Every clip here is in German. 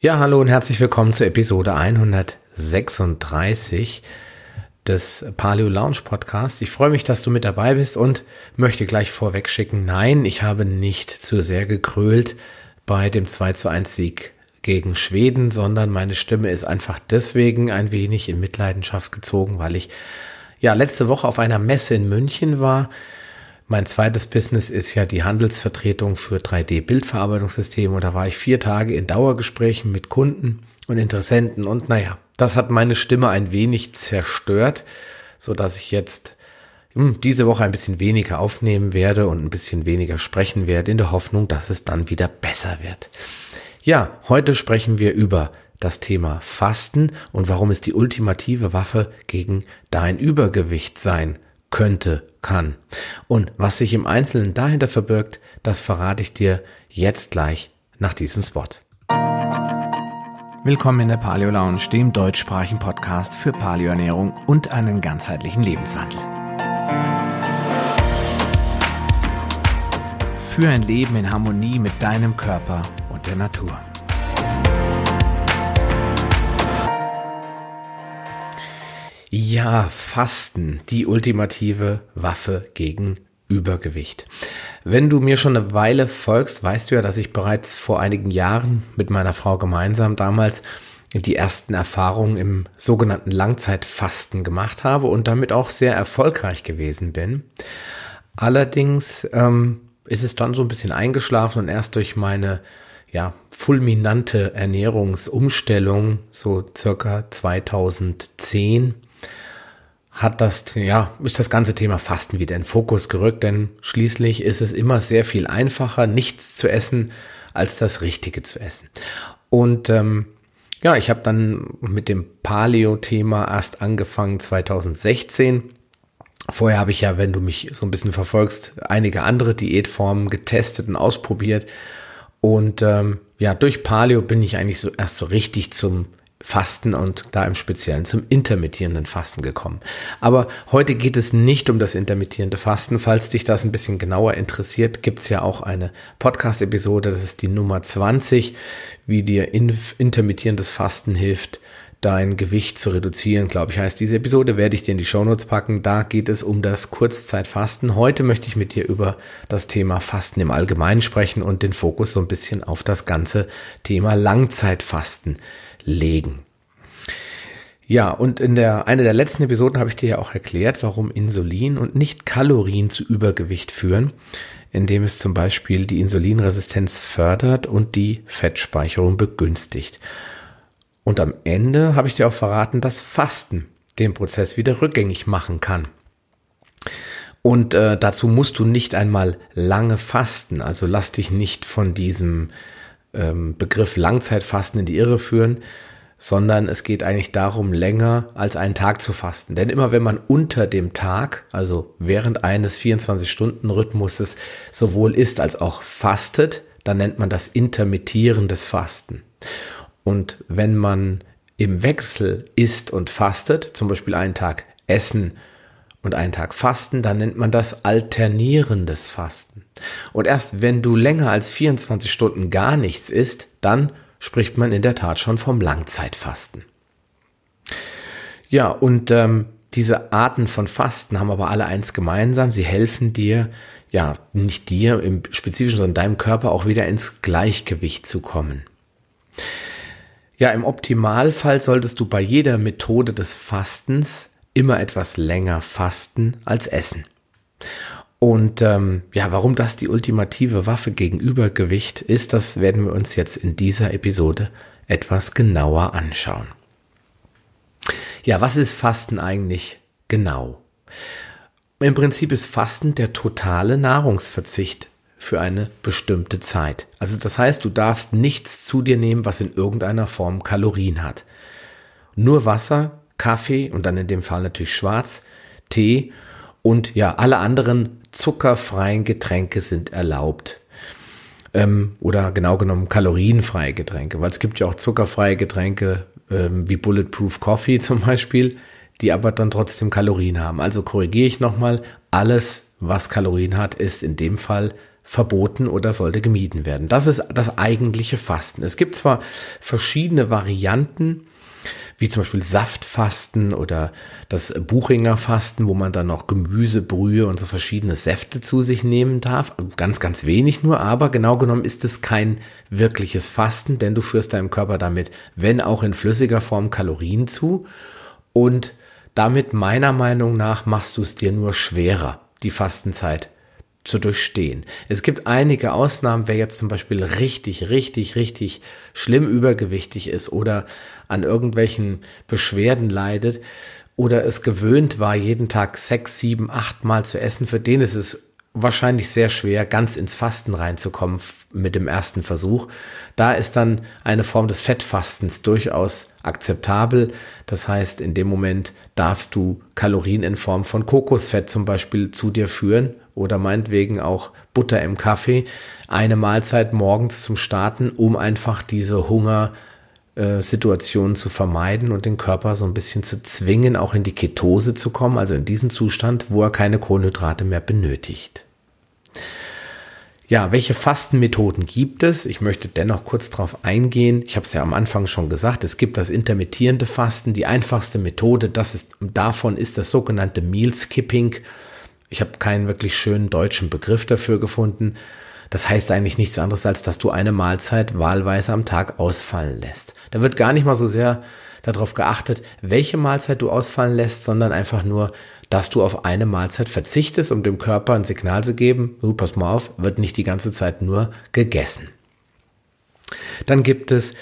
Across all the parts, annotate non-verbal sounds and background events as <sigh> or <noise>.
Ja, hallo und herzlich willkommen zur Episode 136 des Paleo Lounge Podcasts. Ich freue mich, dass du mit dabei bist und möchte gleich vorweg schicken, nein, ich habe nicht zu sehr gekrölt bei dem 2 zu 1 Sieg gegen Schweden, sondern meine Stimme ist einfach deswegen ein wenig in Mitleidenschaft gezogen, weil ich ja letzte Woche auf einer Messe in München war mein zweites Business ist ja die Handelsvertretung für 3D-Bildverarbeitungssysteme und da war ich vier Tage in Dauergesprächen mit Kunden und Interessenten und naja, das hat meine Stimme ein wenig zerstört, so dass ich jetzt hm, diese Woche ein bisschen weniger aufnehmen werde und ein bisschen weniger sprechen werde in der Hoffnung, dass es dann wieder besser wird. Ja, heute sprechen wir über das Thema Fasten und warum es die ultimative Waffe gegen dein Übergewicht sein könnte, kann. Und was sich im Einzelnen dahinter verbirgt, das verrate ich dir jetzt gleich nach diesem Spot. Willkommen in der Paleo Lounge, dem deutschsprachigen Podcast für Paleoernährung und einen ganzheitlichen Lebenswandel. Für ein Leben in Harmonie mit deinem Körper und der Natur. Ja, Fasten, die ultimative Waffe gegen Übergewicht. Wenn du mir schon eine Weile folgst, weißt du ja, dass ich bereits vor einigen Jahren mit meiner Frau gemeinsam damals die ersten Erfahrungen im sogenannten Langzeitfasten gemacht habe und damit auch sehr erfolgreich gewesen bin. Allerdings ähm, ist es dann so ein bisschen eingeschlafen und erst durch meine ja, fulminante Ernährungsumstellung, so circa 2010, hat das, ja, ist das ganze Thema Fasten wieder in Fokus gerückt, denn schließlich ist es immer sehr viel einfacher, nichts zu essen, als das Richtige zu essen. Und ähm, ja, ich habe dann mit dem Paleo-Thema erst angefangen 2016. Vorher habe ich ja, wenn du mich so ein bisschen verfolgst, einige andere Diätformen getestet und ausprobiert. Und ähm, ja, durch Paleo bin ich eigentlich so erst so richtig zum Fasten und da im Speziellen zum intermittierenden Fasten gekommen. Aber heute geht es nicht um das intermittierende Fasten. Falls dich das ein bisschen genauer interessiert, gibt's ja auch eine Podcast-Episode, das ist die Nummer 20, wie dir intermittierendes Fasten hilft, dein Gewicht zu reduzieren, glaube ich, heißt diese Episode, werde ich dir in die Shownotes packen. Da geht es um das Kurzzeitfasten. Heute möchte ich mit dir über das Thema Fasten im Allgemeinen sprechen und den Fokus so ein bisschen auf das ganze Thema Langzeitfasten legen. Ja, und in der einer der letzten Episoden habe ich dir ja auch erklärt, warum Insulin und nicht Kalorien zu Übergewicht führen, indem es zum Beispiel die Insulinresistenz fördert und die Fettspeicherung begünstigt. Und am Ende habe ich dir auch verraten, dass Fasten den Prozess wieder rückgängig machen kann. Und äh, dazu musst du nicht einmal lange fasten. Also lass dich nicht von diesem ähm, Begriff Langzeitfasten in die Irre führen, sondern es geht eigentlich darum, länger als einen Tag zu fasten. Denn immer wenn man unter dem Tag, also während eines 24-Stunden-Rhythmuses sowohl isst als auch fastet, dann nennt man das intermittierendes Fasten. Und wenn man im Wechsel isst und fastet, zum Beispiel einen Tag essen und einen Tag fasten, dann nennt man das alternierendes Fasten. Und erst wenn du länger als 24 Stunden gar nichts isst, dann spricht man in der Tat schon vom Langzeitfasten. Ja, und ähm, diese Arten von Fasten haben aber alle eins gemeinsam. Sie helfen dir, ja, nicht dir im Spezifischen, sondern deinem Körper auch wieder ins Gleichgewicht zu kommen. Ja, im Optimalfall solltest du bei jeder Methode des Fastens immer etwas länger fasten als essen. Und ähm, ja, warum das die ultimative Waffe gegen Übergewicht ist, das werden wir uns jetzt in dieser Episode etwas genauer anschauen. Ja, was ist Fasten eigentlich genau? Im Prinzip ist Fasten der totale Nahrungsverzicht für eine bestimmte Zeit. Also das heißt, du darfst nichts zu dir nehmen, was in irgendeiner Form Kalorien hat. Nur Wasser, Kaffee und dann in dem Fall natürlich Schwarz, Tee und ja, alle anderen zuckerfreien Getränke sind erlaubt. Ähm, oder genau genommen kalorienfreie Getränke, weil es gibt ja auch zuckerfreie Getränke ähm, wie Bulletproof Coffee <laughs> zum Beispiel, die aber dann trotzdem Kalorien haben. Also korrigiere ich nochmal, alles, was Kalorien hat, ist in dem Fall verboten oder sollte gemieden werden. Das ist das eigentliche Fasten. Es gibt zwar verschiedene Varianten, wie zum Beispiel Saftfasten oder das Buchinger Fasten, wo man dann noch Gemüse, Brühe und so verschiedene Säfte zu sich nehmen darf. Ganz, ganz wenig nur, aber genau genommen ist es kein wirkliches Fasten, denn du führst deinem Körper damit, wenn auch in flüssiger Form, Kalorien zu und damit meiner Meinung nach machst du es dir nur schwerer, die Fastenzeit zu durchstehen. Es gibt einige Ausnahmen, wer jetzt zum Beispiel richtig, richtig, richtig schlimm übergewichtig ist oder an irgendwelchen Beschwerden leidet oder es gewöhnt war, jeden Tag sechs, sieben, acht Mal zu essen, für den ist es wahrscheinlich sehr schwer, ganz ins Fasten reinzukommen mit dem ersten Versuch. Da ist dann eine Form des Fettfastens durchaus akzeptabel. Das heißt, in dem Moment darfst du Kalorien in Form von Kokosfett zum Beispiel zu dir führen oder meinetwegen auch Butter im Kaffee. Eine Mahlzeit morgens zum Starten, um einfach diese Hunger Situation zu vermeiden und den Körper so ein bisschen zu zwingen, auch in die Ketose zu kommen, also in diesen Zustand, wo er keine Kohlenhydrate mehr benötigt. Ja, welche Fastenmethoden gibt es? Ich möchte dennoch kurz darauf eingehen. Ich habe es ja am Anfang schon gesagt, es gibt das intermittierende Fasten. Die einfachste Methode das ist, davon ist das sogenannte Meal Skipping. Ich habe keinen wirklich schönen deutschen Begriff dafür gefunden. Das heißt eigentlich nichts anderes, als dass du eine Mahlzeit wahlweise am Tag ausfallen lässt. Da wird gar nicht mal so sehr darauf geachtet, welche Mahlzeit du ausfallen lässt, sondern einfach nur, dass du auf eine Mahlzeit verzichtest, um dem Körper ein Signal zu geben, du, pass mal auf, wird nicht die ganze Zeit nur gegessen. Dann gibt es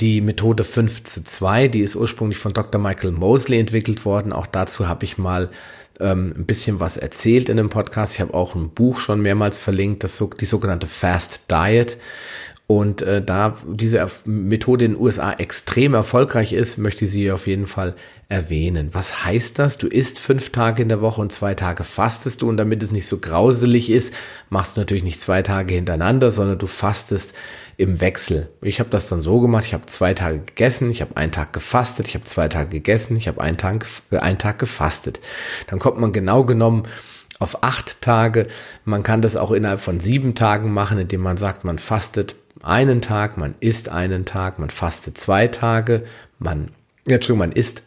die Methode 5 zu 2, die ist ursprünglich von Dr. Michael Mosley entwickelt worden. Auch dazu habe ich mal ähm, ein bisschen was erzählt in dem Podcast. Ich habe auch ein Buch schon mehrmals verlinkt, das die sogenannte Fast Diet. Und äh, da diese Methode in den USA extrem erfolgreich ist, möchte ich sie auf jeden Fall erwähnen. Was heißt das? Du isst fünf Tage in der Woche und zwei Tage fastest du. Und damit es nicht so grauselig ist, machst du natürlich nicht zwei Tage hintereinander, sondern du fastest im Wechsel. Ich habe das dann so gemacht, ich habe zwei Tage gegessen, ich habe einen Tag gefastet, ich habe zwei Tage gegessen, ich habe einen Tag, äh, einen Tag gefastet. Dann kommt man genau genommen auf acht Tage. Man kann das auch innerhalb von sieben Tagen machen, indem man sagt, man fastet einen Tag, man isst einen Tag, man fastet zwei Tage, man, Entschuldigung, man isst,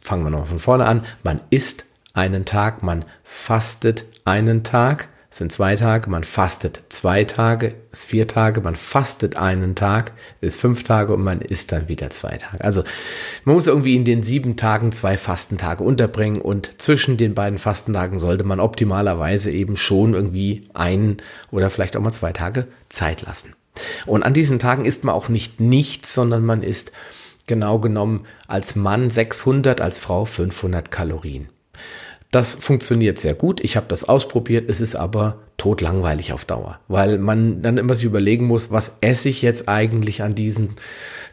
fangen wir nochmal von vorne an, man isst einen Tag, man fastet einen Tag, es sind zwei Tage, man fastet zwei Tage, ist vier Tage, man fastet einen Tag, ist fünf Tage und man isst dann wieder zwei Tage. Also man muss irgendwie in den sieben Tagen zwei Fastentage unterbringen und zwischen den beiden Fastentagen sollte man optimalerweise eben schon irgendwie einen oder vielleicht auch mal zwei Tage Zeit lassen. Und an diesen Tagen isst man auch nicht nichts, sondern man isst genau genommen als Mann 600, als Frau 500 Kalorien. Das funktioniert sehr gut. Ich habe das ausprobiert. Es ist aber totlangweilig auf Dauer, weil man dann immer sich überlegen muss, was esse ich jetzt eigentlich an diesen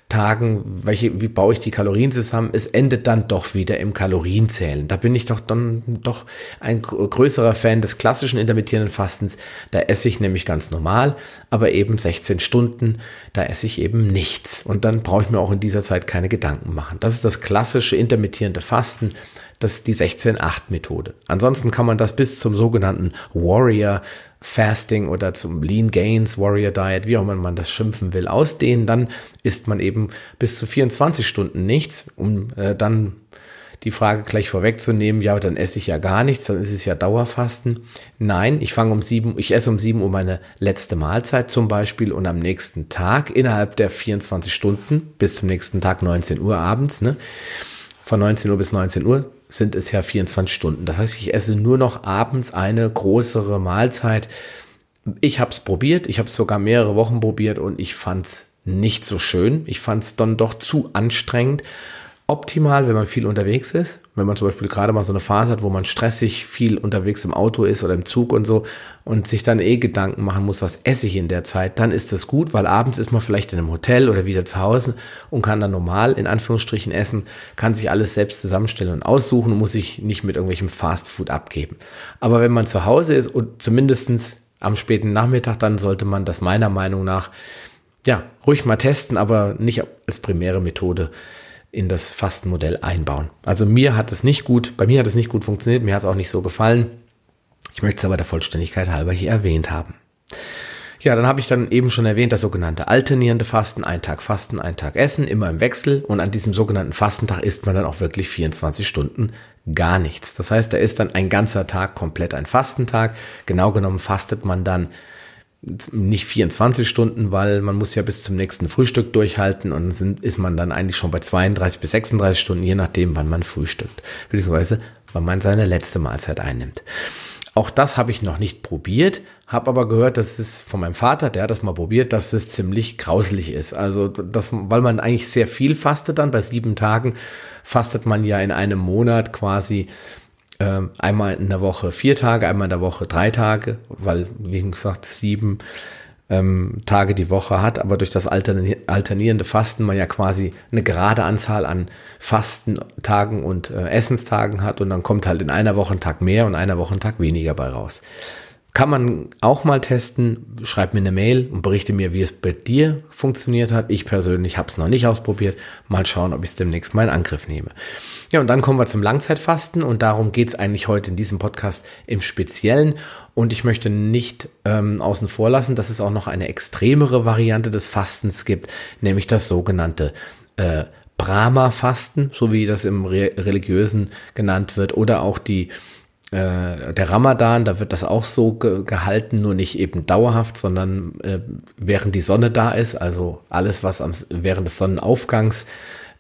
Tagen, welche, wie baue ich die Kalorien zusammen? Es endet dann doch wieder im Kalorienzählen. Da bin ich doch dann doch ein größerer Fan des klassischen intermittierenden Fastens. Da esse ich nämlich ganz normal, aber eben 16 Stunden, da esse ich eben nichts. Und dann brauche ich mir auch in dieser Zeit keine Gedanken machen. Das ist das klassische intermittierende Fasten. Das ist die 16-8-Methode. Ansonsten kann man das bis zum sogenannten Warrior Fasting oder zum Lean Gains Warrior Diet, wie auch immer man das schimpfen will, ausdehnen. Dann isst man eben bis zu 24 Stunden nichts, um äh, dann die Frage gleich vorwegzunehmen, ja, dann esse ich ja gar nichts, dann ist es ja Dauerfasten. Nein, ich fange um sieben, ich esse um sieben Uhr meine letzte Mahlzeit zum Beispiel und am nächsten Tag innerhalb der 24 Stunden bis zum nächsten Tag 19 Uhr abends, ne, von 19 Uhr bis 19 Uhr sind es ja 24 Stunden. Das heißt, ich esse nur noch abends eine größere Mahlzeit. Ich habe es probiert, ich habe es sogar mehrere Wochen probiert und ich fand es nicht so schön. Ich fand es dann doch zu anstrengend optimal, wenn man viel unterwegs ist. Wenn man zum Beispiel gerade mal so eine Phase hat, wo man stressig viel unterwegs im Auto ist oder im Zug und so und sich dann eh Gedanken machen muss, was esse ich in der Zeit, dann ist das gut, weil abends ist man vielleicht in einem Hotel oder wieder zu Hause und kann dann normal in Anführungsstrichen essen, kann sich alles selbst zusammenstellen und aussuchen und muss sich nicht mit irgendwelchem Fastfood abgeben. Aber wenn man zu Hause ist und zumindestens am späten Nachmittag, dann sollte man das meiner Meinung nach ja, ruhig mal testen, aber nicht als primäre Methode in das Fastenmodell einbauen. Also mir hat es nicht gut, bei mir hat es nicht gut funktioniert, mir hat es auch nicht so gefallen. Ich möchte es aber der Vollständigkeit halber hier erwähnt haben. Ja, dann habe ich dann eben schon erwähnt, das sogenannte alternierende Fasten, ein Tag Fasten, ein Tag Essen, immer im Wechsel. Und an diesem sogenannten Fastentag isst man dann auch wirklich 24 Stunden gar nichts. Das heißt, da ist dann ein ganzer Tag komplett ein Fastentag. Genau genommen fastet man dann nicht 24 Stunden, weil man muss ja bis zum nächsten Frühstück durchhalten und sind, ist man dann eigentlich schon bei 32 bis 36 Stunden, je nachdem, wann man frühstückt, beziehungsweise wann man seine letzte Mahlzeit einnimmt. Auch das habe ich noch nicht probiert, habe aber gehört, dass es von meinem Vater, der hat das mal probiert, dass es ziemlich grauselig ist. Also, das, weil man eigentlich sehr viel fastet dann, bei sieben Tagen fastet man ja in einem Monat quasi äh, einmal in der Woche vier Tage, einmal in der Woche drei Tage, weil, wie gesagt, sieben ähm, Tage die Woche hat, aber durch das alternierende Fasten man ja quasi eine gerade Anzahl an Fastentagen und äh, Essenstagen hat und dann kommt halt in einer Woche ein Tag mehr und einer Woche ein Tag weniger bei raus. Kann man auch mal testen. Schreib mir eine Mail und berichte mir, wie es bei dir funktioniert hat. Ich persönlich habe es noch nicht ausprobiert. Mal schauen, ob ich es demnächst mal in Angriff nehme. Ja, und dann kommen wir zum Langzeitfasten und darum geht es eigentlich heute in diesem Podcast im Speziellen. Und ich möchte nicht ähm, außen vor lassen, dass es auch noch eine extremere Variante des Fastens gibt, nämlich das sogenannte äh, Brahma-Fasten, so wie das im Re religiösen genannt wird, oder auch die äh, der Ramadan, da wird das auch so ge gehalten, nur nicht eben dauerhaft, sondern äh, während die Sonne da ist, also alles, was am, während des Sonnenaufgangs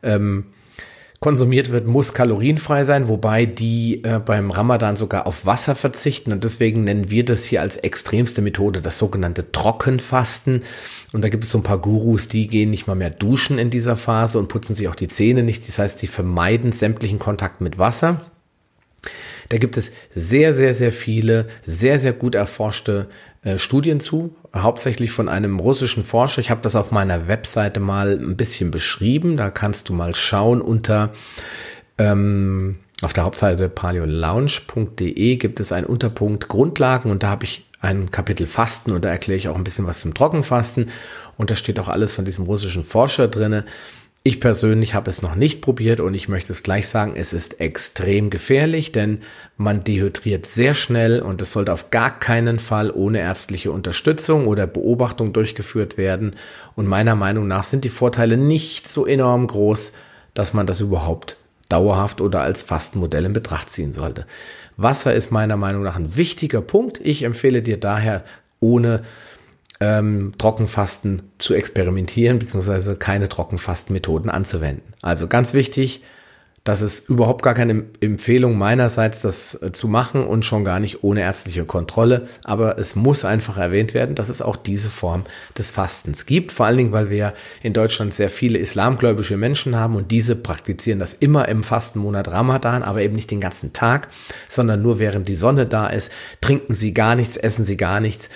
ähm, konsumiert wird, muss kalorienfrei sein, wobei die äh, beim Ramadan sogar auf Wasser verzichten und deswegen nennen wir das hier als extremste Methode das sogenannte Trockenfasten. Und da gibt es so ein paar Gurus, die gehen nicht mal mehr duschen in dieser Phase und putzen sich auch die Zähne nicht. Das heißt, die vermeiden sämtlichen Kontakt mit Wasser. Da gibt es sehr, sehr, sehr viele, sehr, sehr gut erforschte äh, Studien zu, hauptsächlich von einem russischen Forscher. Ich habe das auf meiner Webseite mal ein bisschen beschrieben. Da kannst du mal schauen unter ähm, auf der Hauptseite paleolounge.de gibt es einen Unterpunkt Grundlagen und da habe ich ein Kapitel Fasten und da erkläre ich auch ein bisschen was zum Trockenfasten und da steht auch alles von diesem russischen Forscher drinne. Ich persönlich habe es noch nicht probiert und ich möchte es gleich sagen, es ist extrem gefährlich, denn man dehydriert sehr schnell und es sollte auf gar keinen Fall ohne ärztliche Unterstützung oder Beobachtung durchgeführt werden. Und meiner Meinung nach sind die Vorteile nicht so enorm groß, dass man das überhaupt dauerhaft oder als Fastenmodell in Betracht ziehen sollte. Wasser ist meiner Meinung nach ein wichtiger Punkt. Ich empfehle dir daher ohne ähm, Trockenfasten zu experimentieren, beziehungsweise keine Trockenfastenmethoden anzuwenden. Also ganz wichtig, das ist überhaupt gar keine Empfehlung meinerseits, das äh, zu machen und schon gar nicht ohne ärztliche Kontrolle. Aber es muss einfach erwähnt werden, dass es auch diese Form des Fastens gibt. Vor allen Dingen, weil wir in Deutschland sehr viele islamgläubische Menschen haben und diese praktizieren das immer im Fastenmonat Ramadan, aber eben nicht den ganzen Tag, sondern nur während die Sonne da ist, trinken sie gar nichts, essen sie gar nichts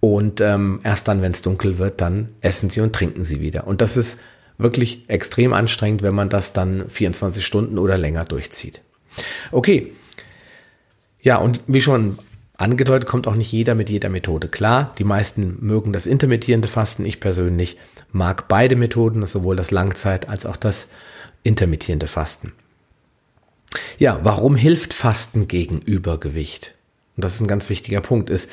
und ähm, erst dann, wenn es dunkel wird, dann essen sie und trinken sie wieder. Und das ist wirklich extrem anstrengend, wenn man das dann 24 Stunden oder länger durchzieht. Okay. Ja, und wie schon angedeutet, kommt auch nicht jeder mit jeder Methode klar. Die meisten mögen das intermittierende Fasten. Ich persönlich mag beide Methoden, sowohl das Langzeit- als auch das intermittierende Fasten. Ja, warum hilft Fasten gegen Übergewicht? Und das ist ein ganz wichtiger Punkt, ist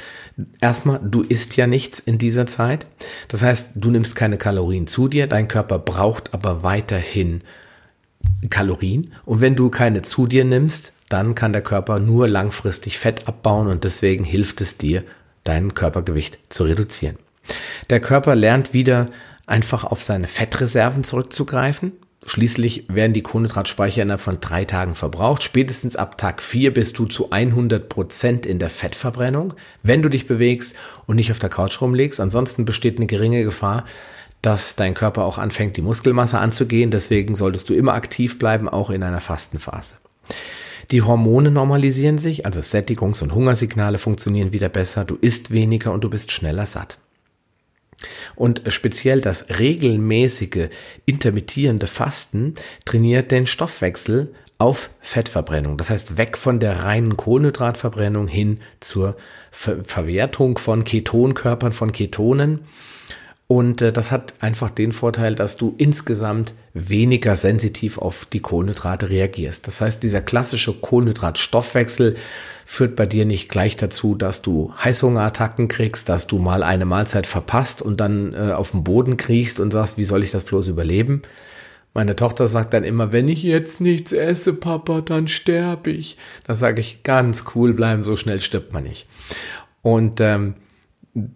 erstmal, du isst ja nichts in dieser Zeit. Das heißt, du nimmst keine Kalorien zu dir, dein Körper braucht aber weiterhin Kalorien. Und wenn du keine zu dir nimmst, dann kann der Körper nur langfristig Fett abbauen und deswegen hilft es dir, dein Körpergewicht zu reduzieren. Der Körper lernt wieder einfach auf seine Fettreserven zurückzugreifen. Schließlich werden die Kohlenhydratspeicher innerhalb von drei Tagen verbraucht. Spätestens ab Tag vier bist du zu 100 Prozent in der Fettverbrennung, wenn du dich bewegst und nicht auf der Couch rumlegst. Ansonsten besteht eine geringe Gefahr, dass dein Körper auch anfängt, die Muskelmasse anzugehen. Deswegen solltest du immer aktiv bleiben, auch in einer Fastenphase. Die Hormone normalisieren sich, also Sättigungs- und Hungersignale funktionieren wieder besser. Du isst weniger und du bist schneller satt. Und speziell das regelmäßige intermittierende Fasten trainiert den Stoffwechsel auf Fettverbrennung. Das heißt, weg von der reinen Kohlenhydratverbrennung hin zur Ver Verwertung von Ketonkörpern, von Ketonen. Und äh, das hat einfach den Vorteil, dass du insgesamt weniger sensitiv auf die Kohlenhydrate reagierst. Das heißt, dieser klassische Kohlenhydratstoffwechsel führt bei dir nicht gleich dazu, dass du Heißhungerattacken kriegst, dass du mal eine Mahlzeit verpasst und dann äh, auf den Boden kriechst und sagst, wie soll ich das bloß überleben? Meine Tochter sagt dann immer, wenn ich jetzt nichts esse, Papa, dann sterbe ich. Da sage ich, ganz cool bleiben, so schnell stirbt man nicht. Und ähm,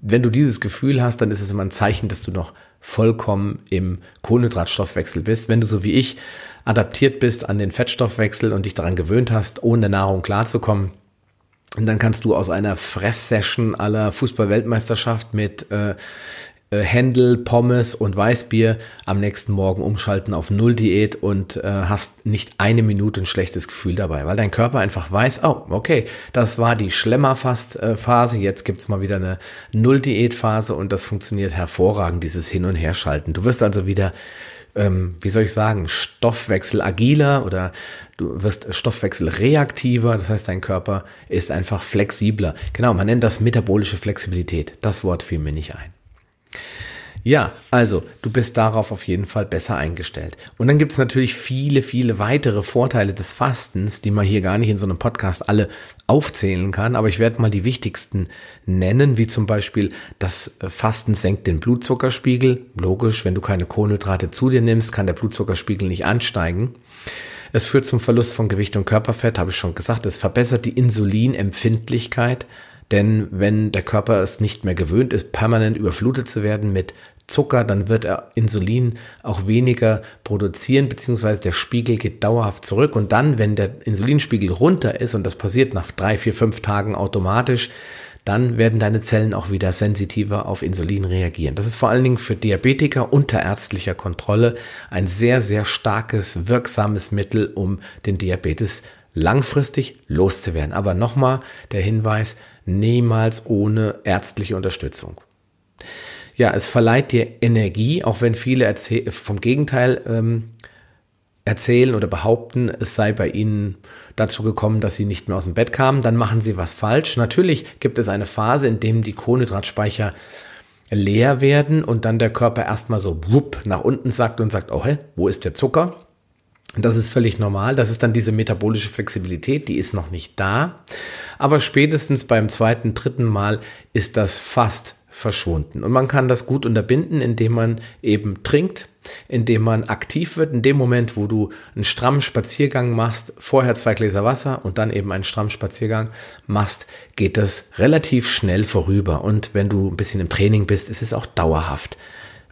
wenn du dieses Gefühl hast, dann ist es immer ein Zeichen, dass du noch vollkommen im Kohlenhydratstoffwechsel bist. Wenn du so wie ich adaptiert bist an den Fettstoffwechsel und dich daran gewöhnt hast, ohne Nahrung klarzukommen, dann kannst du aus einer Fresssession aller Fußball-Weltmeisterschaft mit äh, Händel, Pommes und Weißbier am nächsten Morgen umschalten auf Null-Diät und äh, hast nicht eine Minute ein schlechtes Gefühl dabei, weil dein Körper einfach weiß, oh, okay, das war die Schlemmerfast-Phase, jetzt gibt's mal wieder eine Null-Diät-Phase und das funktioniert hervorragend, dieses Hin- und Herschalten. Du wirst also wieder ähm, wie soll ich sagen, Stoffwechsel agiler oder du wirst Stoffwechsel reaktiver. Das heißt, dein Körper ist einfach flexibler. Genau, man nennt das metabolische Flexibilität. Das Wort fiel mir nicht ein. Ja, also du bist darauf auf jeden Fall besser eingestellt. Und dann gibt es natürlich viele, viele weitere Vorteile des Fastens, die man hier gar nicht in so einem Podcast alle aufzählen kann. Aber ich werde mal die wichtigsten nennen, wie zum Beispiel das Fasten senkt den Blutzuckerspiegel. Logisch, wenn du keine Kohlenhydrate zu dir nimmst, kann der Blutzuckerspiegel nicht ansteigen. Es führt zum Verlust von Gewicht und Körperfett, habe ich schon gesagt. Es verbessert die Insulinempfindlichkeit. Denn wenn der Körper es nicht mehr gewöhnt ist, permanent überflutet zu werden mit Zucker, dann wird er Insulin auch weniger produzieren, beziehungsweise der Spiegel geht dauerhaft zurück. Und dann, wenn der Insulinspiegel runter ist, und das passiert nach drei, vier, fünf Tagen automatisch, dann werden deine Zellen auch wieder sensitiver auf Insulin reagieren. Das ist vor allen Dingen für Diabetiker unter ärztlicher Kontrolle ein sehr, sehr starkes, wirksames Mittel, um den Diabetes langfristig loszuwerden. Aber nochmal der Hinweis, niemals ohne ärztliche Unterstützung. Ja, es verleiht dir Energie, auch wenn viele vom Gegenteil ähm, erzählen oder behaupten, es sei bei ihnen dazu gekommen, dass sie nicht mehr aus dem Bett kamen, dann machen sie was falsch. Natürlich gibt es eine Phase, in dem die Kohlenhydratspeicher leer werden und dann der Körper erstmal so wupp nach unten sagt und sagt, oh, hä, wo ist der Zucker? Das ist völlig normal. Das ist dann diese metabolische Flexibilität, die ist noch nicht da. Aber spätestens beim zweiten, dritten Mal ist das fast verschwunden. Und man kann das gut unterbinden, indem man eben trinkt, indem man aktiv wird. In dem Moment, wo du einen strammen Spaziergang machst, vorher zwei Gläser Wasser und dann eben einen strammen Spaziergang machst, geht das relativ schnell vorüber. Und wenn du ein bisschen im Training bist, ist es auch dauerhaft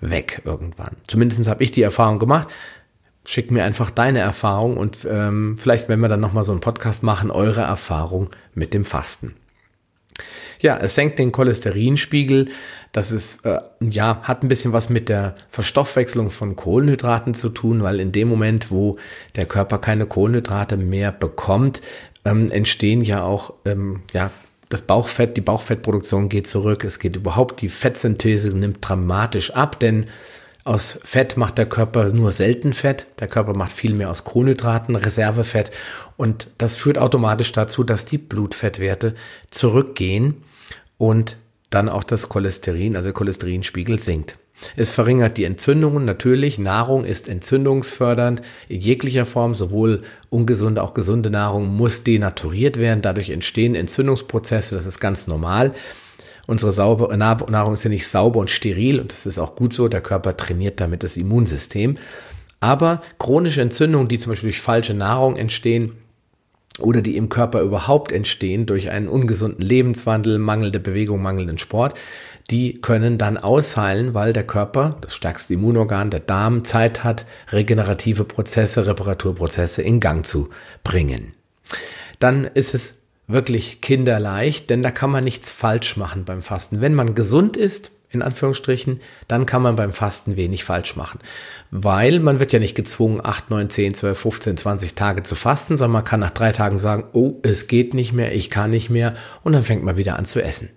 weg irgendwann. Zumindest habe ich die Erfahrung gemacht. Schick mir einfach deine Erfahrung und ähm, vielleicht, wenn wir dann nochmal so einen Podcast machen, eure Erfahrung mit dem Fasten. Ja, es senkt den Cholesterinspiegel. Das ist, äh, ja, hat ein bisschen was mit der Verstoffwechslung von Kohlenhydraten zu tun, weil in dem Moment, wo der Körper keine Kohlenhydrate mehr bekommt, ähm, entstehen ja auch, ähm, ja, das Bauchfett, die Bauchfettproduktion geht zurück. Es geht überhaupt, die Fettsynthese nimmt dramatisch ab, denn aus Fett macht der Körper nur selten Fett. Der Körper macht viel mehr aus Kohlenhydraten, Reservefett. Und das führt automatisch dazu, dass die Blutfettwerte zurückgehen und dann auch das Cholesterin, also Cholesterinspiegel sinkt. Es verringert die Entzündungen natürlich. Nahrung ist entzündungsfördernd in jeglicher Form. Sowohl ungesunde, auch gesunde Nahrung muss denaturiert werden. Dadurch entstehen Entzündungsprozesse. Das ist ganz normal. Unsere sauber, Nahrung ist ja nicht sauber und steril und das ist auch gut so. Der Körper trainiert damit das Immunsystem. Aber chronische Entzündungen, die zum Beispiel durch falsche Nahrung entstehen, oder die im Körper überhaupt entstehen durch einen ungesunden Lebenswandel, mangelnde Bewegung, mangelnden Sport, die können dann ausheilen, weil der Körper, das stärkste Immunorgan, der Darm, Zeit hat, regenerative Prozesse, Reparaturprozesse in Gang zu bringen. Dann ist es wirklich kinderleicht, denn da kann man nichts falsch machen beim Fasten. Wenn man gesund ist, in Anführungsstrichen, dann kann man beim Fasten wenig falsch machen. Weil man wird ja nicht gezwungen, 8, 9, 10, 12, 15, 20 Tage zu fasten, sondern man kann nach drei Tagen sagen, oh, es geht nicht mehr, ich kann nicht mehr und dann fängt man wieder an zu essen.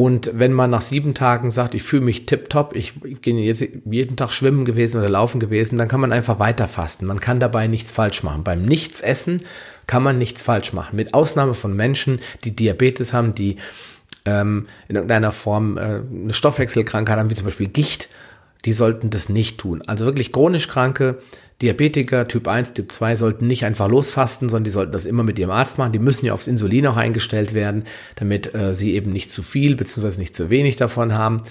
Und wenn man nach sieben Tagen sagt, ich fühle mich tipptopp, ich bin jetzt jeden Tag schwimmen gewesen oder laufen gewesen, dann kann man einfach weiter fasten. Man kann dabei nichts falsch machen. Beim Nichtsessen kann man nichts falsch machen. Mit Ausnahme von Menschen, die Diabetes haben, die ähm, in irgendeiner Form äh, eine Stoffwechselkrankheit haben, wie zum Beispiel Gicht, die sollten das nicht tun. Also wirklich chronisch Kranke, Diabetiker Typ 1, Typ 2 sollten nicht einfach losfasten, sondern die sollten das immer mit ihrem Arzt machen. Die müssen ja aufs Insulin auch eingestellt werden, damit äh, sie eben nicht zu viel bzw. nicht zu wenig davon haben.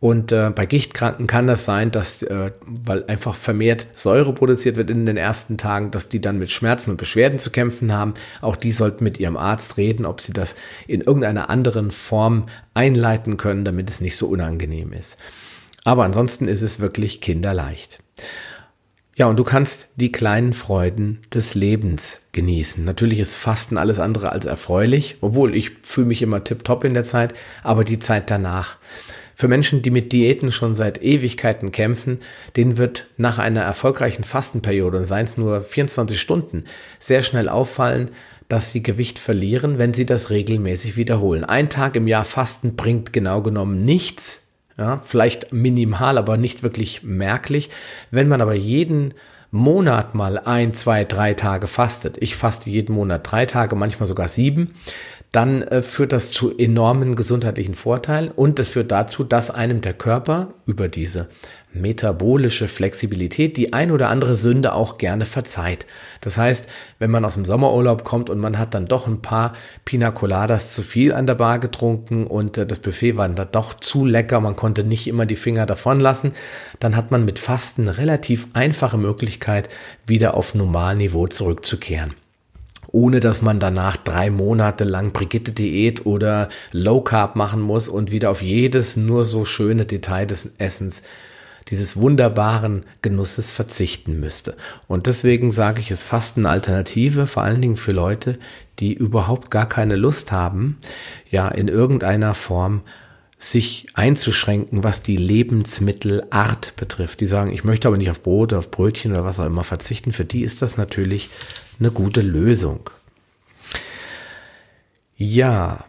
Und äh, bei Gichtkranken kann das sein, dass, äh, weil einfach vermehrt Säure produziert wird in den ersten Tagen, dass die dann mit Schmerzen und Beschwerden zu kämpfen haben. Auch die sollten mit ihrem Arzt reden, ob sie das in irgendeiner anderen Form einleiten können, damit es nicht so unangenehm ist. Aber ansonsten ist es wirklich kinderleicht. Ja, und du kannst die kleinen Freuden des Lebens genießen. Natürlich ist Fasten alles andere als erfreulich, obwohl ich fühle mich immer tipptopp in der Zeit, aber die Zeit danach. Für Menschen, die mit Diäten schon seit Ewigkeiten kämpfen, denen wird nach einer erfolgreichen Fastenperiode, und seien es nur 24 Stunden, sehr schnell auffallen, dass sie Gewicht verlieren, wenn sie das regelmäßig wiederholen. Ein Tag im Jahr Fasten bringt genau genommen nichts, ja, vielleicht minimal, aber nicht wirklich merklich. Wenn man aber jeden Monat mal ein, zwei, drei Tage fastet, ich faste jeden Monat drei Tage, manchmal sogar sieben, dann äh, führt das zu enormen gesundheitlichen Vorteilen und es führt dazu, dass einem der Körper über diese metabolische Flexibilität die ein oder andere Sünde auch gerne verzeiht. Das heißt, wenn man aus dem Sommerurlaub kommt und man hat dann doch ein paar Pina Coladas zu viel an der Bar getrunken und äh, das Buffet war dann doch zu lecker, man konnte nicht immer die Finger davon lassen, dann hat man mit Fasten eine relativ einfache Möglichkeit, wieder auf Normalniveau zurückzukehren ohne dass man danach drei Monate lang Brigitte-Diät oder Low Carb machen muss und wieder auf jedes nur so schöne Detail des Essens dieses wunderbaren Genusses verzichten müsste. Und deswegen sage ich, es fast eine Alternative, vor allen Dingen für Leute, die überhaupt gar keine Lust haben, ja, in irgendeiner Form sich einzuschränken, was die Lebensmittelart betrifft. Die sagen, ich möchte aber nicht auf Brot, auf Brötchen oder was auch immer verzichten. Für die ist das natürlich eine gute Lösung. Ja,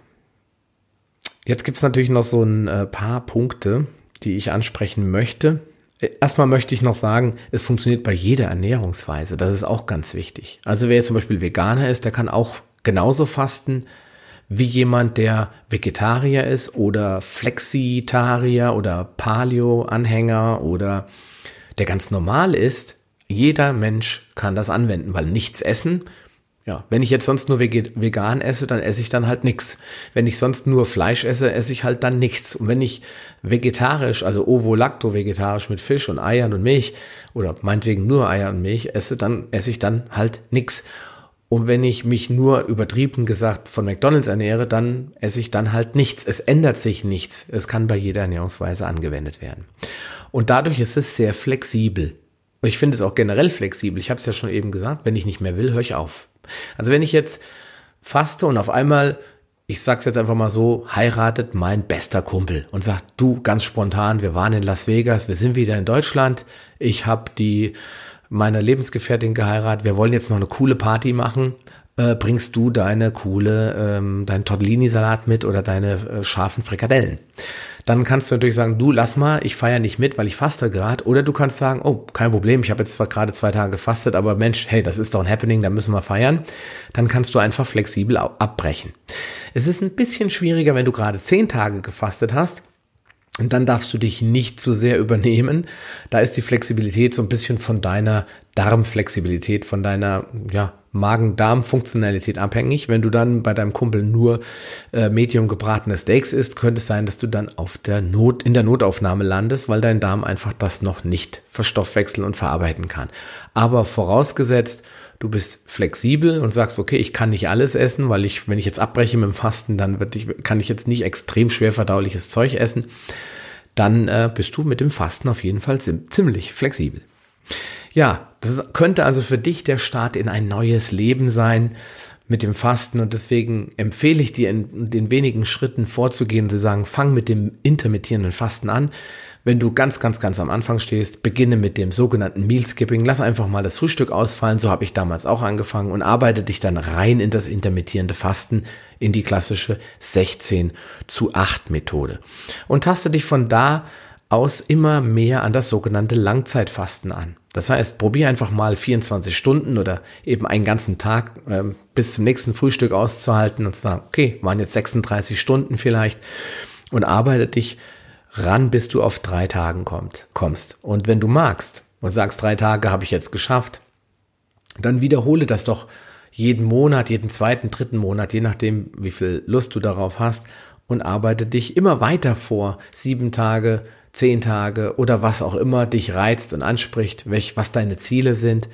jetzt gibt es natürlich noch so ein äh, paar Punkte, die ich ansprechen möchte. Erstmal möchte ich noch sagen, es funktioniert bei jeder Ernährungsweise. Das ist auch ganz wichtig. Also wer jetzt zum Beispiel Veganer ist, der kann auch genauso fasten wie jemand, der Vegetarier ist oder Flexitarier oder Paleo-Anhänger oder der ganz normal ist, jeder Mensch kann das anwenden, weil nichts essen. Ja, wenn ich jetzt sonst nur vegan esse, dann esse ich dann halt nichts. Wenn ich sonst nur Fleisch esse, esse ich halt dann nichts. Und wenn ich vegetarisch, also ovo-lacto-vegetarisch mit Fisch und Eiern und Milch oder meinetwegen nur Eier und Milch esse, dann esse ich dann halt nichts. Und wenn ich mich nur übertrieben gesagt von McDonald's ernähre, dann esse ich dann halt nichts. Es ändert sich nichts. Es kann bei jeder Ernährungsweise angewendet werden. Und dadurch ist es sehr flexibel. Ich finde es auch generell flexibel. Ich habe es ja schon eben gesagt, wenn ich nicht mehr will, höre ich auf. Also wenn ich jetzt faste und auf einmal, ich sag's jetzt einfach mal so, heiratet mein bester Kumpel und sagt, du ganz spontan, wir waren in Las Vegas, wir sind wieder in Deutschland, ich habe die meine Lebensgefährtin geheiratet, wir wollen jetzt noch eine coole Party machen. Äh, bringst du deine coole, ähm, deinen Tortellini-Salat mit oder deine äh, scharfen Frikadellen? Dann kannst du natürlich sagen, du lass mal, ich feiere nicht mit, weil ich faste gerade. Oder du kannst sagen, oh, kein Problem, ich habe jetzt zwar gerade zwei Tage gefastet, aber Mensch, hey, das ist doch ein Happening, da müssen wir feiern. Dann kannst du einfach flexibel abbrechen. Es ist ein bisschen schwieriger, wenn du gerade zehn Tage gefastet hast. Und dann darfst du dich nicht zu sehr übernehmen. Da ist die Flexibilität so ein bisschen von deiner Darmflexibilität, von deiner ja, Magen-Darm-Funktionalität abhängig. Wenn du dann bei deinem Kumpel nur äh, medium gebratene Steaks isst, könnte es sein, dass du dann auf der Not, in der Notaufnahme landest, weil dein Darm einfach das noch nicht verstoffwechseln und verarbeiten kann. Aber vorausgesetzt, du bist flexibel und sagst, okay, ich kann nicht alles essen, weil ich, wenn ich jetzt abbreche mit dem Fasten, dann wird ich, kann ich jetzt nicht extrem schwer verdauliches Zeug essen. Dann äh, bist du mit dem Fasten auf jeden Fall ziemlich flexibel. Ja, das könnte also für dich der Start in ein neues Leben sein mit dem Fasten und deswegen empfehle ich dir in den wenigen Schritten vorzugehen und zu sagen, fang mit dem intermittierenden Fasten an. Wenn du ganz, ganz, ganz am Anfang stehst, beginne mit dem sogenannten Meal Skipping. Lass einfach mal das Frühstück ausfallen, so habe ich damals auch angefangen und arbeite dich dann rein in das intermittierende Fasten, in die klassische 16 zu 8 Methode. Und taste dich von da aus immer mehr an das sogenannte Langzeitfasten an. Das heißt, probier einfach mal 24 Stunden oder eben einen ganzen Tag äh, bis zum nächsten Frühstück auszuhalten und zu sagen, okay, waren jetzt 36 Stunden vielleicht und arbeite dich ran, bis du auf drei Tagen kommt, kommst. Und wenn du magst und sagst, drei Tage habe ich jetzt geschafft, dann wiederhole das doch jeden Monat, jeden zweiten, dritten Monat, je nachdem, wie viel Lust du darauf hast und arbeite dich immer weiter vor. Sieben Tage, zehn Tage oder was auch immer dich reizt und anspricht, welch, was deine Ziele sind.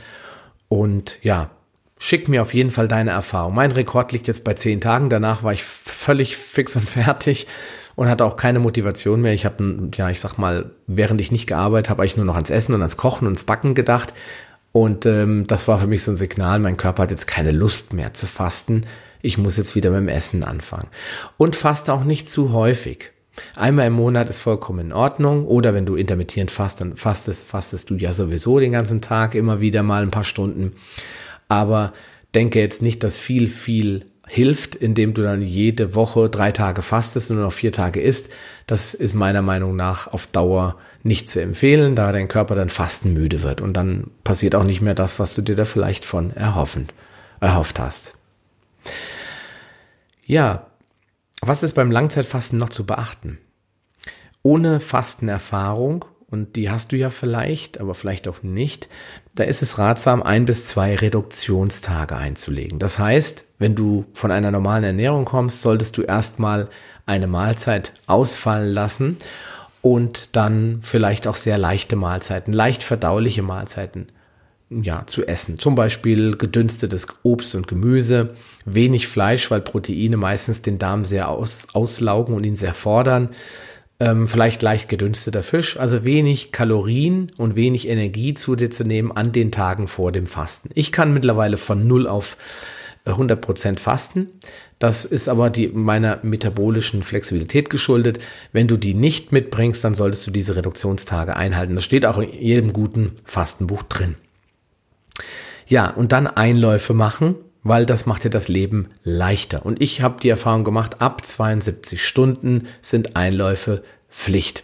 Und ja, schick mir auf jeden Fall deine Erfahrung. Mein Rekord liegt jetzt bei zehn Tagen. Danach war ich völlig fix und fertig und hatte auch keine Motivation mehr. Ich habe, ja, ich sag mal, während ich nicht gearbeitet habe, ich nur noch ans Essen und ans Kochen und ans Backen gedacht. Und ähm, das war für mich so ein Signal, mein Körper hat jetzt keine Lust mehr zu fasten. Ich muss jetzt wieder mit dem Essen anfangen. Und faste auch nicht zu häufig. Einmal im Monat ist vollkommen in Ordnung. Oder wenn du intermittierend fast, dann fastest, fastest du ja sowieso den ganzen Tag immer wieder mal ein paar Stunden. Aber denke jetzt nicht, dass viel, viel hilft, indem du dann jede Woche drei Tage fastest und nur noch vier Tage isst. Das ist meiner Meinung nach auf Dauer nicht zu empfehlen, da dein Körper dann fastenmüde wird. Und dann passiert auch nicht mehr das, was du dir da vielleicht von erhoffen, erhofft hast. Ja, was ist beim Langzeitfasten noch zu beachten? Ohne Fastenerfahrung, und die hast du ja vielleicht, aber vielleicht auch nicht, da ist es ratsam, ein bis zwei Reduktionstage einzulegen. Das heißt, wenn du von einer normalen Ernährung kommst, solltest du erstmal eine Mahlzeit ausfallen lassen und dann vielleicht auch sehr leichte Mahlzeiten, leicht verdauliche Mahlzeiten ja, zu essen. Zum Beispiel gedünstetes Obst und Gemüse, wenig Fleisch, weil Proteine meistens den Darm sehr aus, auslaugen und ihn sehr fordern. Ähm, vielleicht leicht gedünsteter Fisch, also wenig Kalorien und wenig Energie zu dir zu nehmen an den Tagen vor dem Fasten. Ich kann mittlerweile von 0 auf 100 Prozent fasten. Das ist aber die, meiner metabolischen Flexibilität geschuldet. Wenn du die nicht mitbringst, dann solltest du diese Reduktionstage einhalten. Das steht auch in jedem guten Fastenbuch drin. Ja, und dann Einläufe machen, weil das macht dir das Leben leichter. Und ich habe die Erfahrung gemacht, ab 72 Stunden sind Einläufe Pflicht.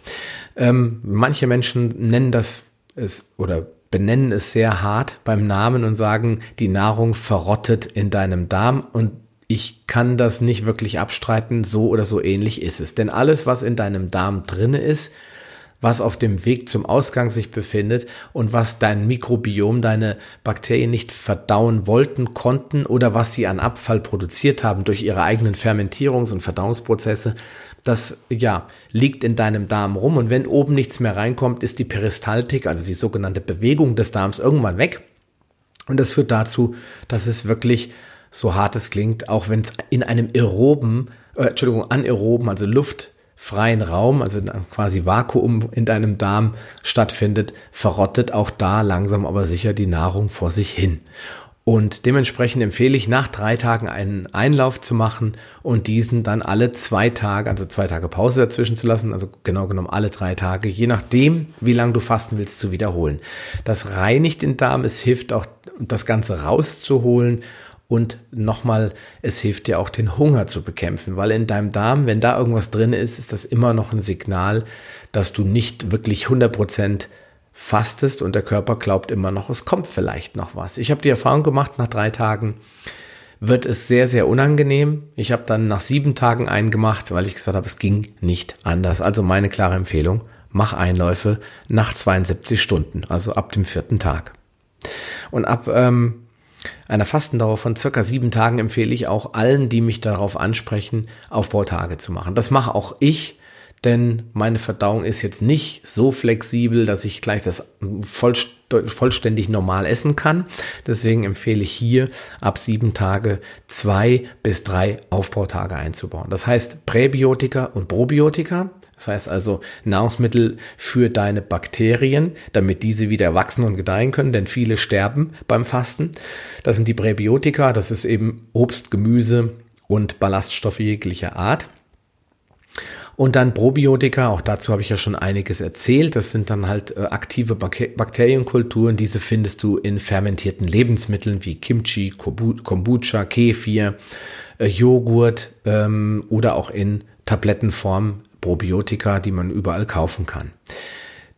Ähm, manche Menschen nennen das es oder benennen es sehr hart beim Namen und sagen, die Nahrung verrottet in deinem Darm und ich kann das nicht wirklich abstreiten, so oder so ähnlich ist es. Denn alles, was in deinem Darm drinne ist, was auf dem Weg zum Ausgang sich befindet und was dein Mikrobiom, deine Bakterien nicht verdauen wollten, konnten oder was sie an Abfall produziert haben durch ihre eigenen Fermentierungs- und Verdauungsprozesse, das ja liegt in deinem Darm rum. Und wenn oben nichts mehr reinkommt, ist die Peristaltik, also die sogenannte Bewegung des Darms irgendwann weg. Und das führt dazu, dass es wirklich so hart es klingt, auch wenn es in einem aeroben, äh, Entschuldigung, anaeroben, also Luft freien Raum, also quasi Vakuum in deinem Darm stattfindet, verrottet auch da langsam aber sicher die Nahrung vor sich hin. Und dementsprechend empfehle ich, nach drei Tagen einen Einlauf zu machen und diesen dann alle zwei Tage, also zwei Tage Pause dazwischen zu lassen, also genau genommen alle drei Tage, je nachdem, wie lange du fasten willst, zu wiederholen. Das reinigt den Darm, es hilft auch, das Ganze rauszuholen und nochmal, es hilft dir auch den Hunger zu bekämpfen, weil in deinem Darm, wenn da irgendwas drin ist, ist das immer noch ein Signal, dass du nicht wirklich 100% fastest und der Körper glaubt immer noch, es kommt vielleicht noch was. Ich habe die Erfahrung gemacht, nach drei Tagen wird es sehr, sehr unangenehm. Ich habe dann nach sieben Tagen einen gemacht, weil ich gesagt habe, es ging nicht anders. Also meine klare Empfehlung, mach Einläufe nach 72 Stunden, also ab dem vierten Tag. Und ab ähm, einer Fastendauer von circa sieben Tagen empfehle ich auch allen, die mich darauf ansprechen, Aufbautage zu machen. Das mache auch ich, denn meine Verdauung ist jetzt nicht so flexibel, dass ich gleich das vollständig normal essen kann. Deswegen empfehle ich hier ab sieben Tage zwei bis drei Aufbautage einzubauen. Das heißt Präbiotika und Probiotika. Das heißt also Nahrungsmittel für deine Bakterien, damit diese wieder wachsen und gedeihen können, denn viele sterben beim Fasten. Das sind die Präbiotika, das ist eben Obst, Gemüse und Ballaststoffe jeglicher Art. Und dann Probiotika, auch dazu habe ich ja schon einiges erzählt. Das sind dann halt äh, aktive Bakterienkulturen. Diese findest du in fermentierten Lebensmitteln wie Kimchi, Kombucha, Kefir, äh, Joghurt ähm, oder auch in Tablettenform Probiotika, die man überall kaufen kann.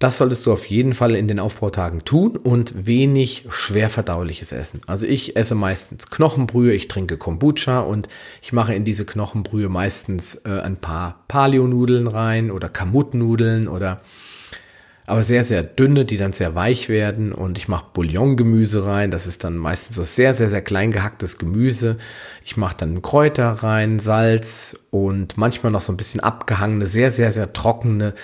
Das solltest du auf jeden Fall in den Aufbautagen tun und wenig schwer verdauliches essen. Also ich esse meistens Knochenbrühe, ich trinke Kombucha und ich mache in diese Knochenbrühe meistens äh, ein paar Paleo-Nudeln rein oder Kamutnudeln oder aber sehr, sehr dünne, die dann sehr weich werden. Und ich mache Bouillongemüse rein. Das ist dann meistens so sehr, sehr, sehr klein gehacktes Gemüse. Ich mache dann Kräuter rein, Salz und manchmal noch so ein bisschen abgehangene, sehr, sehr, sehr trockene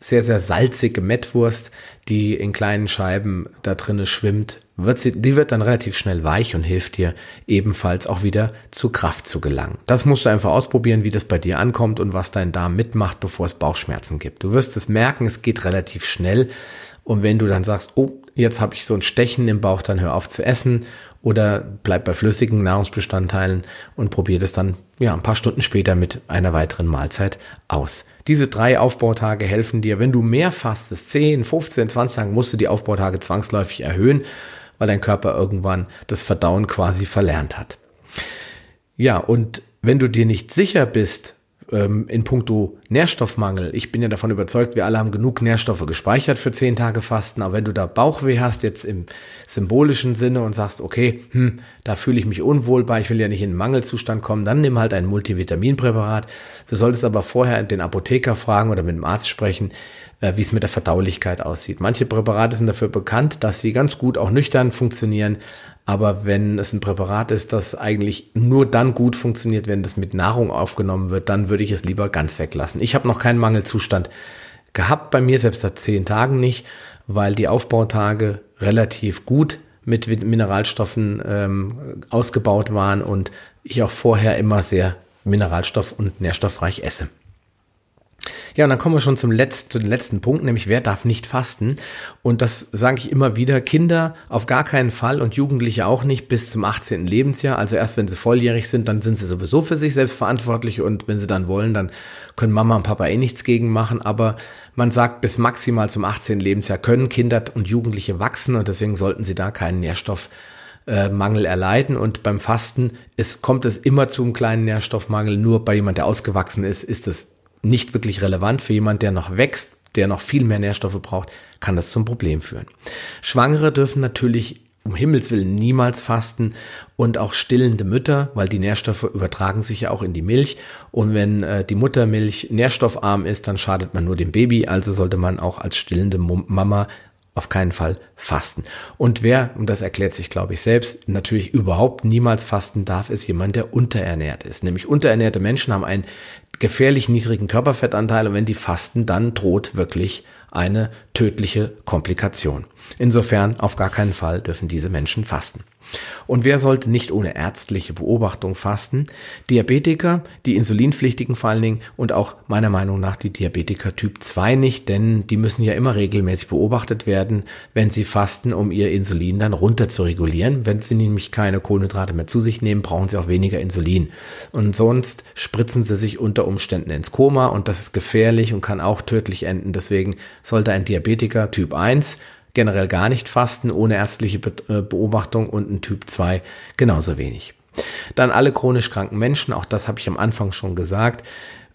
sehr, sehr salzige Mettwurst, die in kleinen Scheiben da drinnen schwimmt, wird sie, die wird dann relativ schnell weich und hilft dir ebenfalls auch wieder zu Kraft zu gelangen. Das musst du einfach ausprobieren, wie das bei dir ankommt und was dein Darm mitmacht, bevor es Bauchschmerzen gibt. Du wirst es merken, es geht relativ schnell. Und wenn du dann sagst, oh, jetzt habe ich so ein Stechen im Bauch, dann hör auf zu essen oder bleib bei flüssigen Nahrungsbestandteilen und probier das dann ja ein paar Stunden später mit einer weiteren Mahlzeit aus. Diese drei Aufbautage helfen dir, wenn du mehr fastest, 10, 15, 20 Tage, musst du die Aufbautage zwangsläufig erhöhen, weil dein Körper irgendwann das Verdauen quasi verlernt hat. Ja, und wenn du dir nicht sicher bist, ähm, in puncto Nährstoffmangel. Ich bin ja davon überzeugt, wir alle haben genug Nährstoffe gespeichert für zehn Tage Fasten. Aber wenn du da Bauchweh hast, jetzt im symbolischen Sinne und sagst, okay, hm, da fühle ich mich unwohl bei, ich will ja nicht in den Mangelzustand kommen, dann nimm halt ein Multivitaminpräparat. Du solltest aber vorher den Apotheker fragen oder mit dem Arzt sprechen, äh, wie es mit der Verdaulichkeit aussieht. Manche Präparate sind dafür bekannt, dass sie ganz gut auch nüchtern funktionieren. Aber wenn es ein Präparat ist, das eigentlich nur dann gut funktioniert, wenn das mit Nahrung aufgenommen wird, dann würde ich es lieber ganz weglassen. Ich habe noch keinen Mangelzustand gehabt bei mir, selbst seit zehn Tagen nicht, weil die Aufbautage relativ gut mit Mineralstoffen ähm, ausgebaut waren und ich auch vorher immer sehr mineralstoff- und nährstoffreich esse. Ja, und dann kommen wir schon zum letzten, zu den letzten Punkt, nämlich wer darf nicht fasten? Und das sage ich immer wieder, Kinder auf gar keinen Fall und Jugendliche auch nicht bis zum 18. Lebensjahr. Also erst wenn sie volljährig sind, dann sind sie sowieso für sich selbst verantwortlich und wenn sie dann wollen, dann können Mama und Papa eh nichts gegen machen. Aber man sagt, bis maximal zum 18. Lebensjahr können Kinder und Jugendliche wachsen und deswegen sollten sie da keinen Nährstoff Mangel erleiden und beim Fasten ist, kommt es immer zu einem kleinen Nährstoffmangel. Nur bei jemand, der ausgewachsen ist, ist es nicht wirklich relevant. Für jemand, der noch wächst, der noch viel mehr Nährstoffe braucht, kann das zum Problem führen. Schwangere dürfen natürlich um Himmels Willen niemals fasten und auch stillende Mütter, weil die Nährstoffe übertragen sich ja auch in die Milch. Und wenn äh, die Muttermilch nährstoffarm ist, dann schadet man nur dem Baby. Also sollte man auch als stillende Mama auf keinen Fall fasten. Und wer, und das erklärt sich, glaube ich, selbst, natürlich überhaupt niemals fasten darf, ist jemand, der unterernährt ist. Nämlich unterernährte Menschen haben einen gefährlich niedrigen Körperfettanteil und wenn die fasten, dann droht wirklich eine tödliche Komplikation. Insofern auf gar keinen Fall dürfen diese Menschen fasten. Und wer sollte nicht ohne ärztliche Beobachtung fasten? Diabetiker, die Insulinpflichtigen vor allen Dingen und auch meiner Meinung nach die Diabetiker Typ 2 nicht, denn die müssen ja immer regelmäßig beobachtet werden, wenn sie fasten, um ihr Insulin dann runter zu regulieren. Wenn sie nämlich keine Kohlenhydrate mehr zu sich nehmen, brauchen sie auch weniger Insulin. Und sonst spritzen sie sich unter Umständen ins Koma und das ist gefährlich und kann auch tödlich enden. Deswegen sollte ein Diabetiker Typ 1 generell gar nicht fasten ohne ärztliche äh, Beobachtung und ein Typ 2 genauso wenig. Dann alle chronisch kranken Menschen, auch das habe ich am Anfang schon gesagt,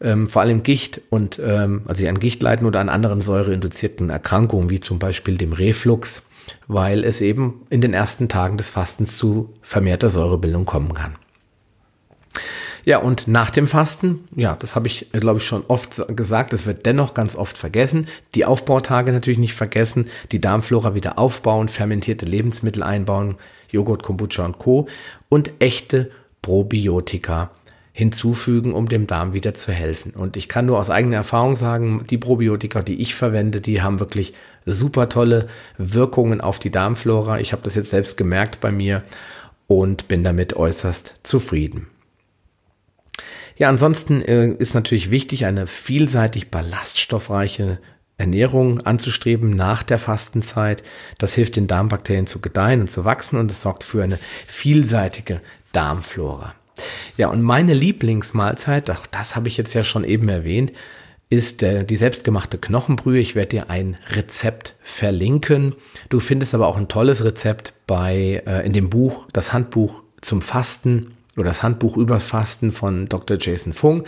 ähm, vor allem Gicht und ähm, also an Gicht leiden oder an anderen säureinduzierten Erkrankungen wie zum Beispiel dem Reflux, weil es eben in den ersten Tagen des Fastens zu vermehrter Säurebildung kommen kann. Ja, und nach dem Fasten, ja, das habe ich, glaube ich, schon oft gesagt, das wird dennoch ganz oft vergessen. Die Aufbautage natürlich nicht vergessen, die Darmflora wieder aufbauen, fermentierte Lebensmittel einbauen, Joghurt, Kombucha und Co. und echte Probiotika hinzufügen, um dem Darm wieder zu helfen. Und ich kann nur aus eigener Erfahrung sagen, die Probiotika, die ich verwende, die haben wirklich super tolle Wirkungen auf die Darmflora. Ich habe das jetzt selbst gemerkt bei mir und bin damit äußerst zufrieden. Ja, ansonsten äh, ist natürlich wichtig, eine vielseitig ballaststoffreiche Ernährung anzustreben nach der Fastenzeit. Das hilft den Darmbakterien zu gedeihen und zu wachsen und es sorgt für eine vielseitige Darmflora. Ja, und meine Lieblingsmahlzeit, auch das habe ich jetzt ja schon eben erwähnt, ist äh, die selbstgemachte Knochenbrühe. Ich werde dir ein Rezept verlinken. Du findest aber auch ein tolles Rezept bei äh, in dem Buch, das Handbuch zum Fasten oder das Handbuch übers Fasten von Dr. Jason Fung.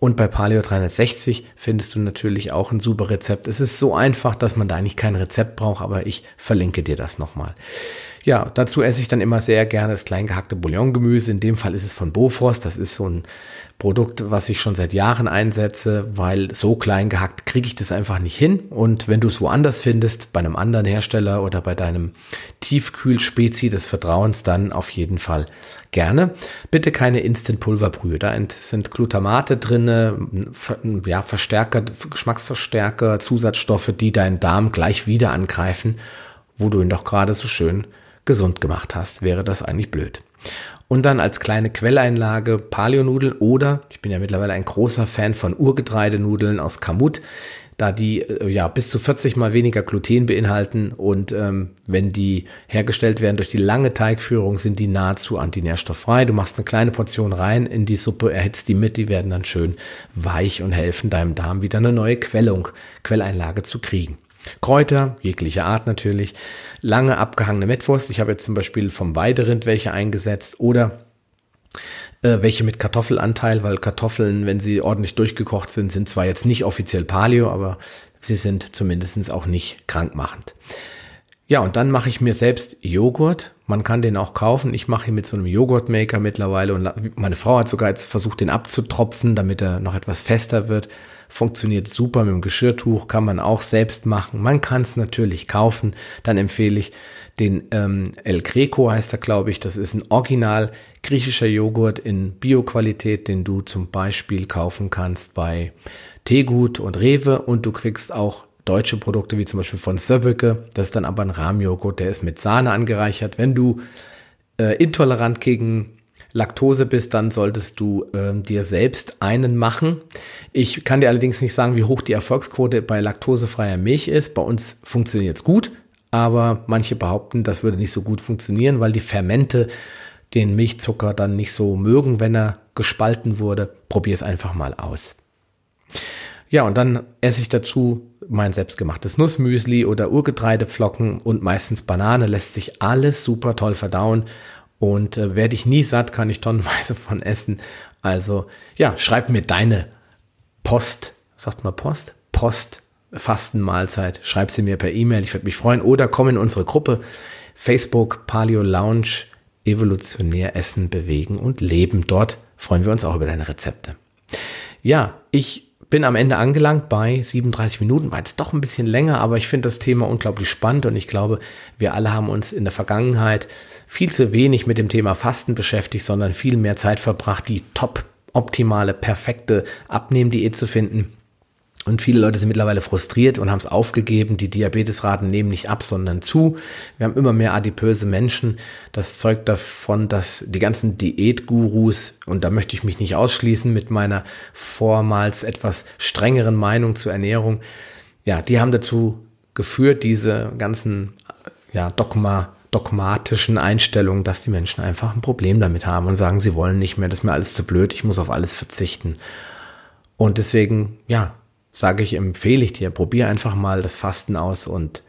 Und bei Paleo 360 findest du natürlich auch ein super Rezept. Es ist so einfach, dass man da eigentlich kein Rezept braucht, aber ich verlinke dir das nochmal. Ja, dazu esse ich dann immer sehr gerne das kleingehackte Bouillongemüse. In dem Fall ist es von Bofrost. Das ist so ein Produkt, was ich schon seit Jahren einsetze, weil so klein gehackt kriege ich das einfach nicht hin. Und wenn du es woanders findest, bei einem anderen Hersteller oder bei deinem Tiefkühlspezi des Vertrauens, dann auf jeden Fall gerne. Bitte keine Instant-Pulverbrühe. Da sind Glutamate drinne, ja, Verstärker, Geschmacksverstärker, Zusatzstoffe, die deinen Darm gleich wieder angreifen, wo du ihn doch gerade so schön gesund gemacht hast. Wäre das eigentlich blöd. Und dann als kleine Quelleinlage Paleo-Nudeln oder, ich bin ja mittlerweile ein großer Fan von Urgetreidenudeln aus Kamut, da die äh, ja bis zu 40 mal weniger Gluten beinhalten und ähm, wenn die hergestellt werden durch die lange Teigführung, sind die nahezu antinährstofffrei. Du machst eine kleine Portion rein in die Suppe, erhitzt die mit, die werden dann schön weich und helfen deinem Darm wieder eine neue Quellung, Quelleinlage zu kriegen. Kräuter, jeglicher Art natürlich, lange abgehangene Mettwurst. Ich habe jetzt zum Beispiel vom Weiderind welche eingesetzt oder äh, welche mit Kartoffelanteil, weil Kartoffeln, wenn sie ordentlich durchgekocht sind, sind zwar jetzt nicht offiziell Paleo, aber sie sind zumindest auch nicht krankmachend. Ja, und dann mache ich mir selbst Joghurt. Man kann den auch kaufen. Ich mache ihn mit so einem Joghurtmaker mittlerweile und meine Frau hat sogar jetzt versucht, den abzutropfen, damit er noch etwas fester wird. Funktioniert super mit dem Geschirrtuch, kann man auch selbst machen. Man kann es natürlich kaufen. Dann empfehle ich den ähm, El Greco heißt er, glaube ich. Das ist ein original griechischer Joghurt in Bioqualität, den du zum Beispiel kaufen kannst bei Teegut und Rewe und du kriegst auch deutsche Produkte wie zum Beispiel von Söbbeke. Das ist dann aber ein Rahmjoghurt, der ist mit Sahne angereichert. Wenn du äh, intolerant gegen Laktose bist, dann solltest du ähm, dir selbst einen machen. Ich kann dir allerdings nicht sagen, wie hoch die Erfolgsquote bei laktosefreier Milch ist. Bei uns funktioniert es gut, aber manche behaupten, das würde nicht so gut funktionieren, weil die Fermente den Milchzucker dann nicht so mögen, wenn er gespalten wurde. Probier es einfach mal aus. Ja, und dann esse ich dazu mein selbstgemachtes Nussmüsli oder Urgetreidepflocken und meistens Banane. Lässt sich alles super toll verdauen und äh, werde ich nie satt, kann ich tonnenweise von essen. Also ja, schreib mir deine Post, sagt mal Post? Post, Fastenmahlzeit. Schreib sie mir per E-Mail, ich würde mich freuen. Oder komm in unsere Gruppe Facebook Paleo Lounge Evolutionär Essen, Bewegen und Leben. Dort freuen wir uns auch über deine Rezepte. Ja, ich bin am Ende angelangt bei 37 Minuten, war jetzt doch ein bisschen länger, aber ich finde das Thema unglaublich spannend und ich glaube, wir alle haben uns in der Vergangenheit viel zu wenig mit dem Thema Fasten beschäftigt, sondern viel mehr Zeit verbracht, die top optimale, perfekte Abnehmdiät zu finden. Und viele Leute sind mittlerweile frustriert und haben es aufgegeben. Die Diabetesraten nehmen nicht ab, sondern zu. Wir haben immer mehr adipöse Menschen. Das zeugt davon, dass die ganzen Diätgurus, und da möchte ich mich nicht ausschließen mit meiner vormals etwas strengeren Meinung zur Ernährung, ja, die haben dazu geführt, diese ganzen ja, Dogma, dogmatischen Einstellungen, dass die Menschen einfach ein Problem damit haben und sagen, sie wollen nicht mehr, das ist mir alles zu blöd, ich muss auf alles verzichten. Und deswegen, ja, sage ich, empfehle ich dir, probier einfach mal das Fasten aus und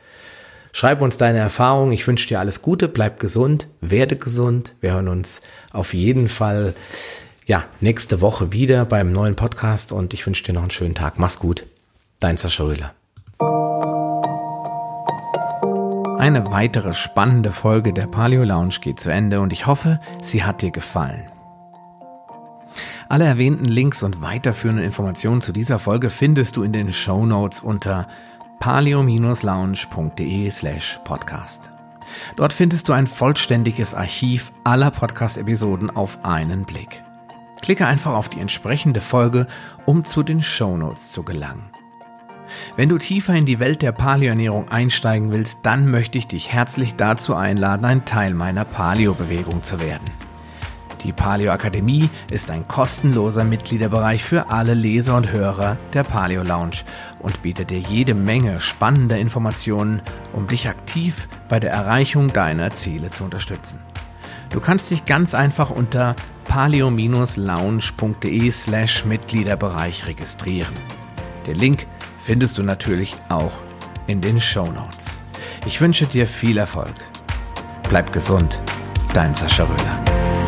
schreib uns deine Erfahrungen. Ich wünsche dir alles Gute, bleib gesund, werde gesund. Wir hören uns auf jeden Fall ja, nächste Woche wieder beim neuen Podcast und ich wünsche dir noch einen schönen Tag. Mach's gut. Dein Sascha Röhler. Eine weitere spannende Folge der Paleo Lounge geht zu Ende und ich hoffe, sie hat dir gefallen. Alle erwähnten Links und weiterführenden Informationen zu dieser Folge findest du in den Show Notes unter paleo-lounge.de slash podcast. Dort findest du ein vollständiges Archiv aller Podcast-Episoden auf einen Blick. Klicke einfach auf die entsprechende Folge, um zu den Show Notes zu gelangen. Wenn du tiefer in die Welt der Paleoernährung einsteigen willst, dann möchte ich dich herzlich dazu einladen, ein Teil meiner Paleo-Bewegung zu werden. Die Paleo Akademie ist ein kostenloser Mitgliederbereich für alle Leser und Hörer der Paleo Lounge und bietet dir jede Menge spannender Informationen, um dich aktiv bei der Erreichung deiner Ziele zu unterstützen. Du kannst dich ganz einfach unter paleo-lounge.de slash Mitgliederbereich registrieren. Den Link findest du natürlich auch in den Show Notes. Ich wünsche dir viel Erfolg. Bleib gesund, dein Sascha Röhler.